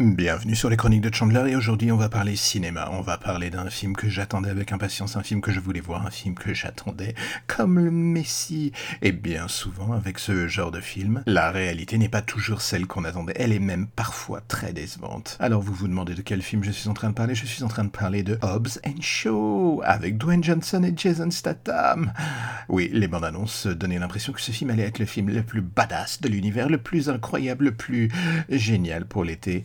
Bienvenue sur les chroniques de Chandler et aujourd'hui on va parler cinéma, on va parler d'un film que j'attendais avec impatience, un film que je voulais voir, un film que j'attendais comme le Messie. Et bien souvent avec ce genre de film, la réalité n'est pas toujours celle qu'on attendait, elle est même parfois très décevante. Alors vous vous demandez de quel film je suis en train de parler, je suis en train de parler de Hobbs and Shaw avec Dwayne Johnson et Jason Statham. Oui, les bandes annonces donnaient l'impression que ce film allait être le film le plus badass de l'univers, le plus incroyable, le plus génial pour l'été.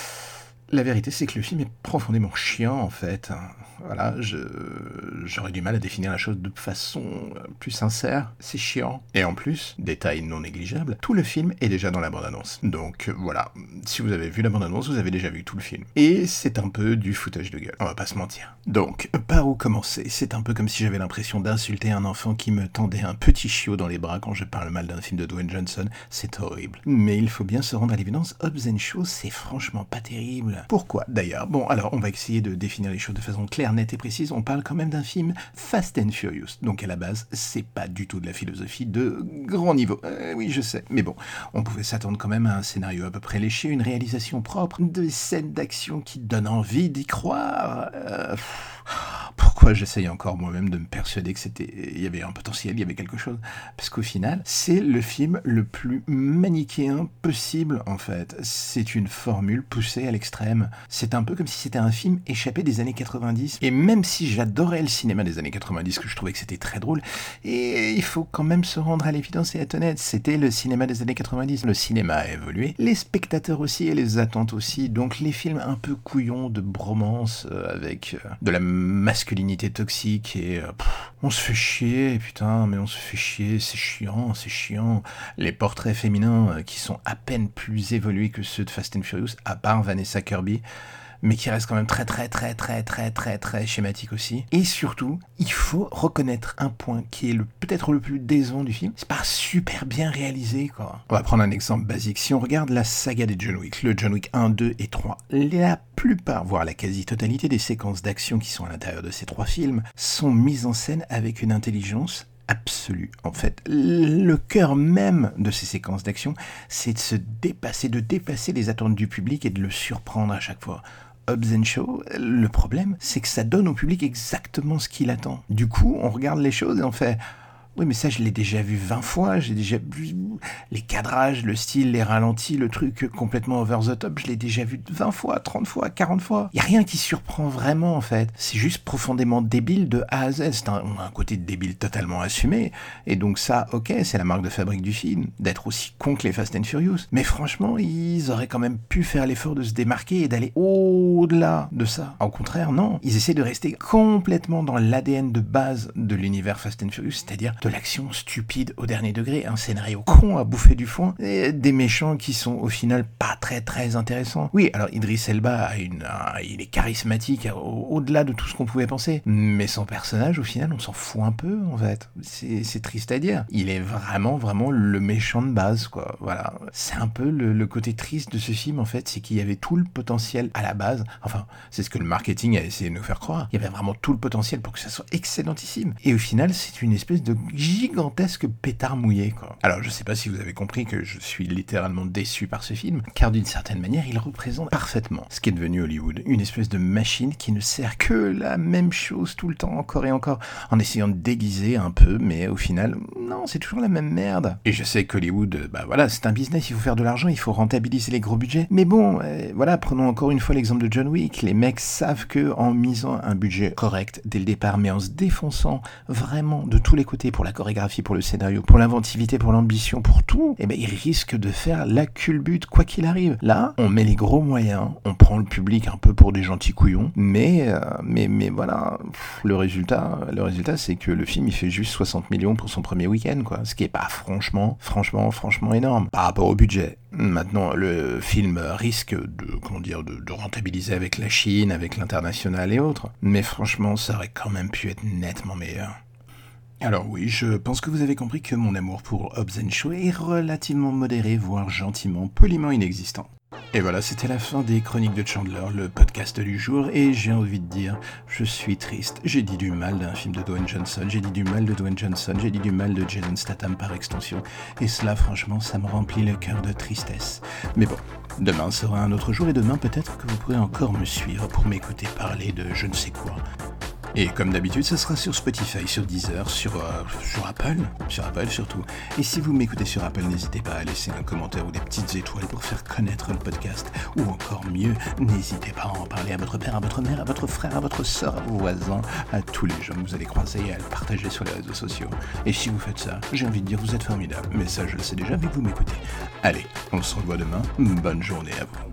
La vérité, c'est que le film est profondément chiant, en fait. Voilà, j'aurais du mal à définir la chose de façon euh, plus sincère. C'est chiant. Et en plus, détail non négligeable, tout le film est déjà dans la bande-annonce. Donc euh, voilà, si vous avez vu la bande-annonce, vous avez déjà vu tout le film. Et c'est un peu du foutage de gueule, on va pas se mentir. Donc, par où commencer? C'est un peu comme si j'avais l'impression d'insulter un enfant qui me tendait un petit chiot dans les bras quand je parle mal d'un film de Dwayne Johnson. C'est horrible. Mais il faut bien se rendre à l'évidence, Hobbs Shaw, c'est franchement pas terrible. Pourquoi d'ailleurs? Bon, alors on va essayer de définir les choses de façon claire, nette et précise. On parle quand même d'un film Fast and Furious. Donc à la base, c'est pas du tout de la philosophie de grand niveau. Euh, oui, je sais. Mais bon, on pouvait s'attendre quand même à un scénario à peu près léché, une réalisation propre, des scènes d'action qui donnent envie d'y croire. Euh, pourquoi j'essaye encore moi-même de me persuader que c'était, il y avait un potentiel, il y avait quelque chose Parce qu'au final, c'est le film le plus manichéen possible en fait. C'est une formule poussée à l'extrême. C'est un peu comme si c'était un film échappé des années 90. Et même si j'adorais le cinéma des années 90, que je trouvais que c'était très drôle, et il faut quand même se rendre à l'évidence et être honnête, c'était le cinéma des années 90. Le cinéma a évolué, les spectateurs aussi et les attentes aussi. Donc les films un peu couillons de bromance euh, avec euh, de la masculinité toxique et euh, on se fait chier, putain, mais on se fait chier, c'est chiant, c'est chiant. Les portraits féminins euh, qui sont à peine plus évolués que ceux de Fast and Furious, à part Vanessa Kirby, mais qui reste quand même très très très très très très très schématique aussi. Et surtout, il faut reconnaître un point qui est peut-être le plus décevant du film, c'est pas super bien réalisé quoi. On va prendre un exemple basique. Si on regarde la saga des John Wick, le John Wick 1, 2 et 3, la plupart, voire la quasi-totalité des séquences d'action qui sont à l'intérieur de ces trois films sont mises en scène avec une intelligence absolue. En fait, le cœur même de ces séquences d'action, c'est de se dépasser, de dépasser les attentes du public et de le surprendre à chaque fois. Hobbs Show, le problème, c'est que ça donne au public exactement ce qu'il attend. Du coup, on regarde les choses et on fait oui, mais ça, je l'ai déjà vu 20 fois. J'ai déjà vu les cadrages, le style, les ralentis, le truc complètement over the top. Je l'ai déjà vu 20 fois, 30 fois, 40 fois. Il y a rien qui surprend vraiment, en fait. C'est juste profondément débile de A à Z. C'est un, côté débile totalement assumé. Et donc ça, ok, c'est la marque de fabrique du film, d'être aussi con que les Fast and Furious. Mais franchement, ils auraient quand même pu faire l'effort de se démarquer et d'aller au-delà de ça. Au contraire, non. Ils essaient de rester complètement dans l'ADN de base de l'univers Fast and Furious, c'est-à-dire de l'action stupide au dernier degré, un scénario con à bouffer du foin, et des méchants qui sont au final pas très très intéressants. Oui, alors Idris Elba il est charismatique au-delà de tout ce qu'on pouvait penser, mais son personnage au final on s'en fout un peu en fait. C'est triste à dire. Il est vraiment vraiment le méchant de base quoi. Voilà, c'est un peu le, le, côté triste de ce film en fait, c'est qu'il y avait tout le potentiel à la base. Enfin, c'est ce que le marketing a essayé de nous faire croire. Il y avait vraiment tout le potentiel pour que ça soit excellentissime. Et au final, c'est une espèce de gigantesque pétard mouillé, quoi. Alors, je sais pas si vous avez compris que je suis littéralement déçu par ce film, car d'une certaine manière, il représente parfaitement ce qui est devenu Hollywood. Une espèce de machine qui ne sert que la même chose tout le temps, encore et encore, en essayant de déguiser un peu, mais au final, non, c'est toujours la même merde. Et je sais qu'Hollywood, bah voilà, c'est un business, il faut faire de l'argent, il faut rentabiliser les gros budgets. Mais bon, euh, voilà, prenons encore une fois l'exemple de John Wick. Les mecs savent que en misant un budget correct dès le départ, mais en se défonçant vraiment de tous les côtés pour la chorégraphie, pour le scénario, pour l'inventivité, pour l'ambition, pour tout, eh ben, il risque de faire la culbute quoi qu'il arrive. Là, on met les gros moyens, on prend le public un peu pour des gentils couillons, mais, euh, mais, mais voilà, le résultat, c'est que le film, il fait juste 60 millions pour son premier week-end, quoi. Ce qui est pas franchement, franchement, franchement énorme par rapport au budget. Maintenant, le film risque de, comment dire, de rentabiliser avec la Chine, avec l'international et autres. Mais franchement, ça aurait quand même pu être nettement meilleur. Alors oui, je pense que vous avez compris que mon amour pour Hobbs Shaw est relativement modéré, voire gentiment, poliment inexistant. Et voilà, c'était la fin des Chroniques de Chandler, le podcast du jour, et j'ai envie de dire, je suis triste. J'ai dit du mal d'un film de Dwayne Johnson, j'ai dit du mal de Dwayne Johnson, j'ai dit du mal de Jason Statham par extension, et cela, franchement, ça me remplit le cœur de tristesse. Mais bon, demain sera un autre jour, et demain, peut-être que vous pourrez encore me suivre pour m'écouter parler de je ne sais quoi. Et comme d'habitude, ce sera sur Spotify, sur Deezer, sur, euh, sur Apple, sur Apple surtout. Et si vous m'écoutez sur Apple, n'hésitez pas à laisser un commentaire ou des petites étoiles pour faire connaître le podcast. Ou encore mieux, n'hésitez pas à en parler à votre père, à votre mère, à votre frère, à votre soeur, à vos voisins, à tous les gens que vous allez croiser et à le partager sur les réseaux sociaux. Et si vous faites ça, j'ai envie de dire vous êtes formidable. Mais ça, je le sais déjà vu que vous m'écoutez. Allez, on se revoit demain. Bonne journée à vous.